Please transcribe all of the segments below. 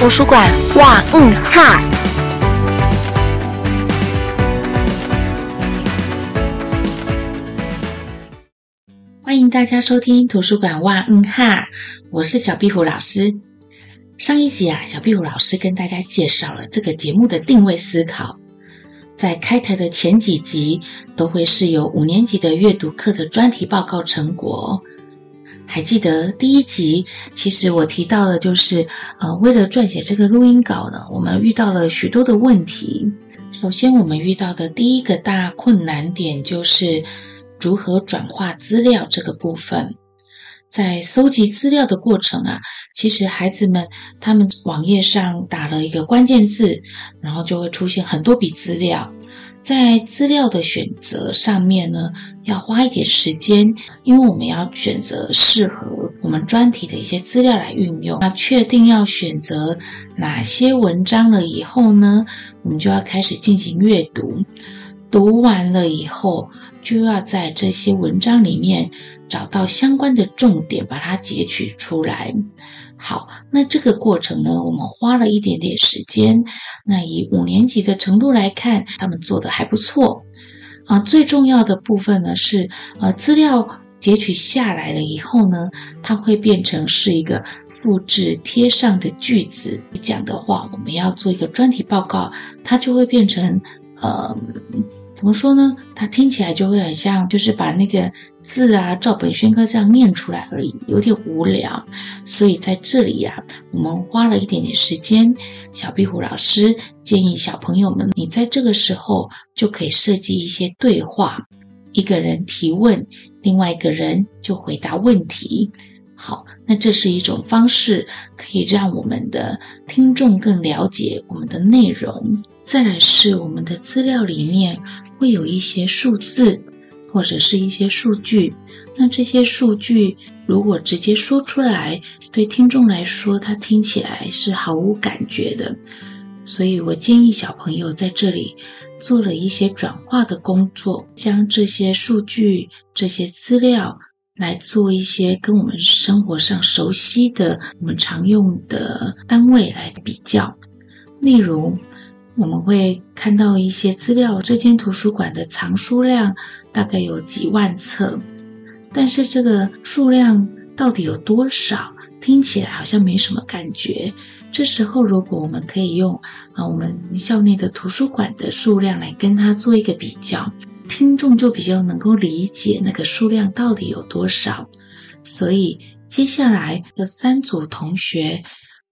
图书馆哇嗯哈。欢迎大家收听图书馆哇嗯哈，我是小壁虎老师。上一集啊，小壁虎老师跟大家介绍了这个节目的定位思考。在开台的前几集都会是有五年级的阅读课的专题报告成果。还记得第一集，其实我提到的就是，呃，为了撰写这个录音稿呢，我们遇到了许多的问题。首先，我们遇到的第一个大困难点就是。如何转化资料这个部分，在搜集资料的过程啊，其实孩子们他们网页上打了一个关键字，然后就会出现很多笔资料。在资料的选择上面呢，要花一点时间，因为我们要选择适合我们专题的一些资料来运用。那确定要选择哪些文章了以后呢，我们就要开始进行阅读。读完了以后。就要在这些文章里面找到相关的重点，把它截取出来。好，那这个过程呢，我们花了一点点时间。那以五年级的程度来看，他们做的还不错啊。最重要的部分呢是，呃，资料截取下来了以后呢，它会变成是一个复制贴上的句子。讲的话，我们要做一个专题报告，它就会变成呃。怎么说呢？它听起来就会很像，就是把那个字啊照本宣科这样念出来而已，有点无聊。所以在这里呀，我们花了一点点时间。小壁虎老师建议小朋友们，你在这个时候就可以设计一些对话，一个人提问，另外一个人就回答问题。好，那这是一种方式，可以让我们的听众更了解我们的内容。再来是我们的资料里面。会有一些数字或者是一些数据，那这些数据如果直接说出来，对听众来说，他听起来是毫无感觉的。所以我建议小朋友在这里做了一些转化的工作，将这些数据、这些资料来做一些跟我们生活上熟悉的、我们常用的单位来比较，例如。我们会看到一些资料，这间图书馆的藏书量大概有几万册，但是这个数量到底有多少？听起来好像没什么感觉。这时候，如果我们可以用啊，我们校内的图书馆的数量来跟它做一个比较，听众就比较能够理解那个数量到底有多少。所以，接下来的三组同学。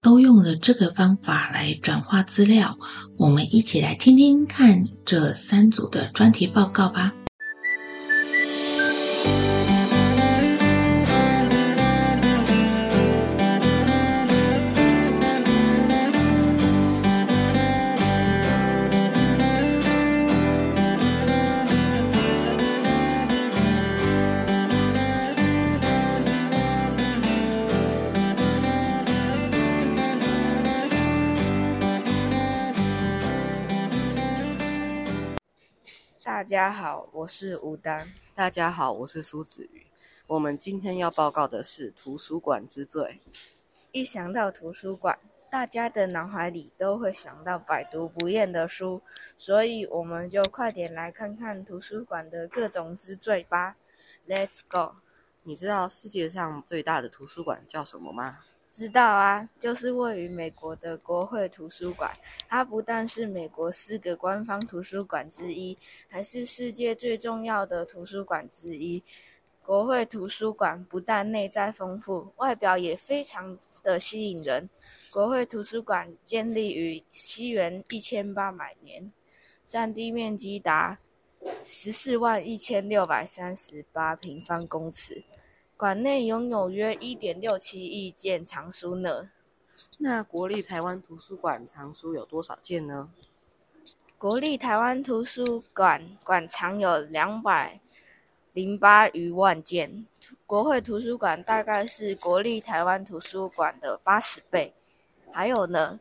都用了这个方法来转化资料，我们一起来听听看这三组的专题报告吧。大家好，我是吴丹。大家好，我是苏子瑜。我们今天要报告的是图书馆之最。一想到图书馆，大家的脑海里都会想到百读不厌的书，所以我们就快点来看看图书馆的各种之最吧。Let's go！你知道世界上最大的图书馆叫什么吗？知道啊，就是位于美国的国会图书馆。它不但是美国四个官方图书馆之一，还是世界最重要的图书馆之一。国会图书馆不但内在丰富，外表也非常的吸引人。国会图书馆建立于西元一千八百年，占地面积达十四万一千六百三十八平方公尺。馆内拥有约一点六七亿件藏书呢。那国立台湾图书馆藏书有多少件呢？国立台湾图书馆馆藏有两百零八余万件，国会图书馆大概是国立台湾图书馆的八十倍。还有呢，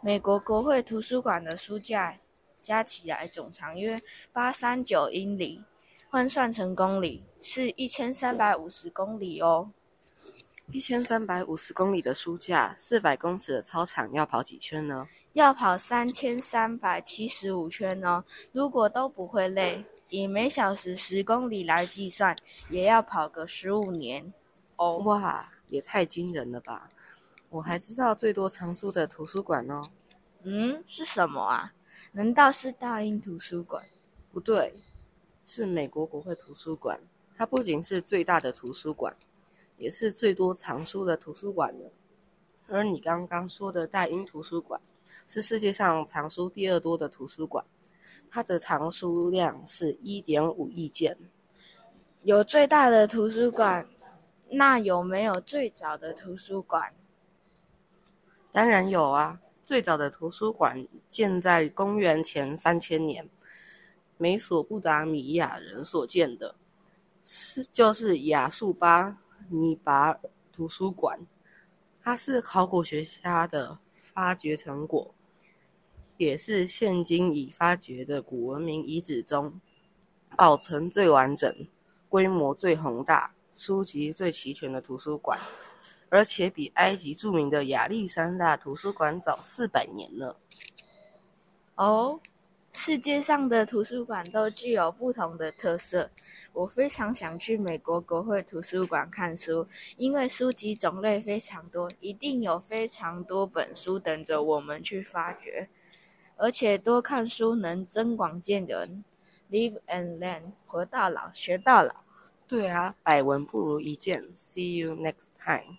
美国国会图书馆的书架加起来总长约八三九英里。换算成公里是一千三百五十公里哦。一千三百五十公里的书架，四百公尺的操场，要跑几圈呢？要跑三千三百七十五圈哦。如果都不会累，以每小时十公里来计算，也要跑个十五年哦。哇，也太惊人了吧！我还知道最多藏书的图书馆哦。嗯，是什么啊？难道是大英图书馆？不对，是美国国会图书馆。它不仅是最大的图书馆。也是最多藏书的图书馆了。而你刚刚说的大英图书馆，是世界上藏书第二多的图书馆，它的藏书量是一点五亿件。有最大的图书馆，那有没有最早的图书馆？当然有啊！最早的图书馆建在公元前三千年，美索不达米亚人所建的，是就是亚述巴。尼拔图书馆，它是考古学家的发掘成果，也是现今已发掘的古文明遗址中保存最完整、规模最宏大、书籍最齐全的图书馆，而且比埃及著名的亚历山大图书馆早四百年了。哦。世界上的图书馆都具有不同的特色，我非常想去美国国会图书馆看书，因为书籍种类非常多，一定有非常多本书等着我们去发掘。而且多看书能增广见闻，Live and learn，活到老学到老。对啊，百闻不如一见。See you next time。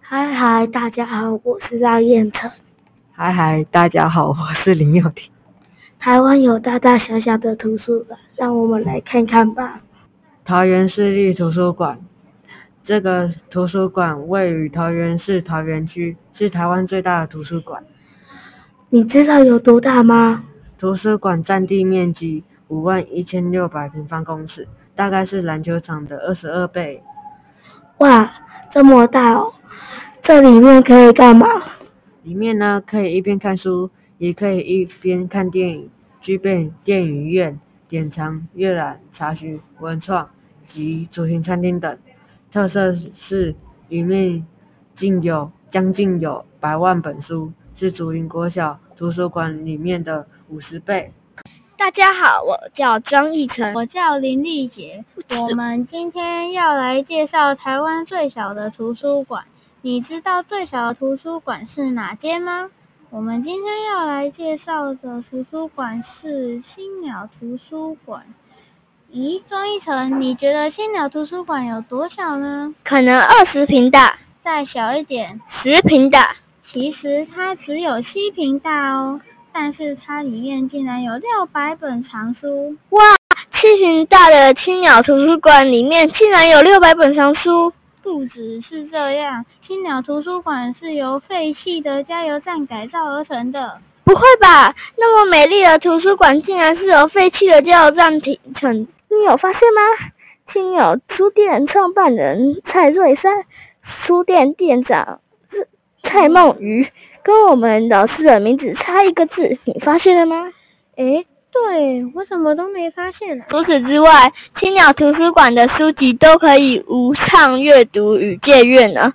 嗨嗨，大家好，我是赖彦成。嗨嗨，大家好，我是林佑婷。台湾有大大小小的图书馆，让我们来看看吧。桃园市立图书馆，这个图书馆位于桃园市桃园区，是台湾最大的图书馆。你知道有多大吗？图书馆占地面积五万一千六百平方公尺，大概是篮球场的二十二倍。哇，这么大哦！这里面可以干嘛？里面呢，可以一边看书。也可以一边看电影，具备电影院、典藏、阅览、查询、文创及主题餐厅等。特色是里面竟有将近有百万本书，是竹林国小图书馆里面的五十倍。大家好，我叫张义成，我叫林丽杰，我们今天要来介绍台湾最小的图书馆。你知道最小的图书馆是哪间吗？我们今天要来介绍的图书馆是青鸟图书馆。咦，庄一成，你觉得青鸟图书馆有多小呢？可能二十平大，再小一点，十平大。其实它只有七平大哦，但是它里面竟然有六百本藏书。哇，七平大的青鸟图书馆里面竟然有六百本藏书。不只是这样，青鸟图书馆是由废弃的加油站改造而成的。不会吧？那么美丽的图书馆竟然是由废弃的加油站提成？你有发现吗？青鸟书店创办人蔡瑞山，书店店长蔡梦瑜，跟我们老师的名字差一个字，你发现了吗？诶。对我什么都没发现。除此之外，青鸟图书馆的书籍都可以无偿阅读与借阅呢。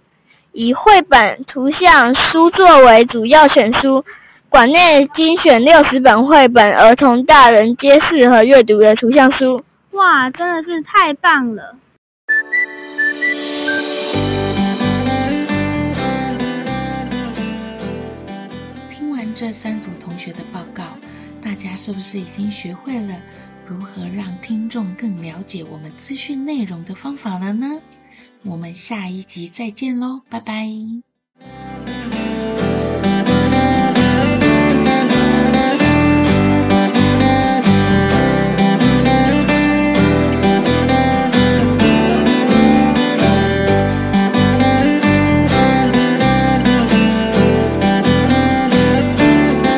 以绘本、图像书作为主要选书，馆内精选六十本绘本，儿童、大人皆适合阅读的图像书。哇，真的是太棒了！听完这三组同学的报告。大家是不是已经学会了如何让听众更了解我们资讯内容的方法了呢？我们下一集再见喽，拜拜。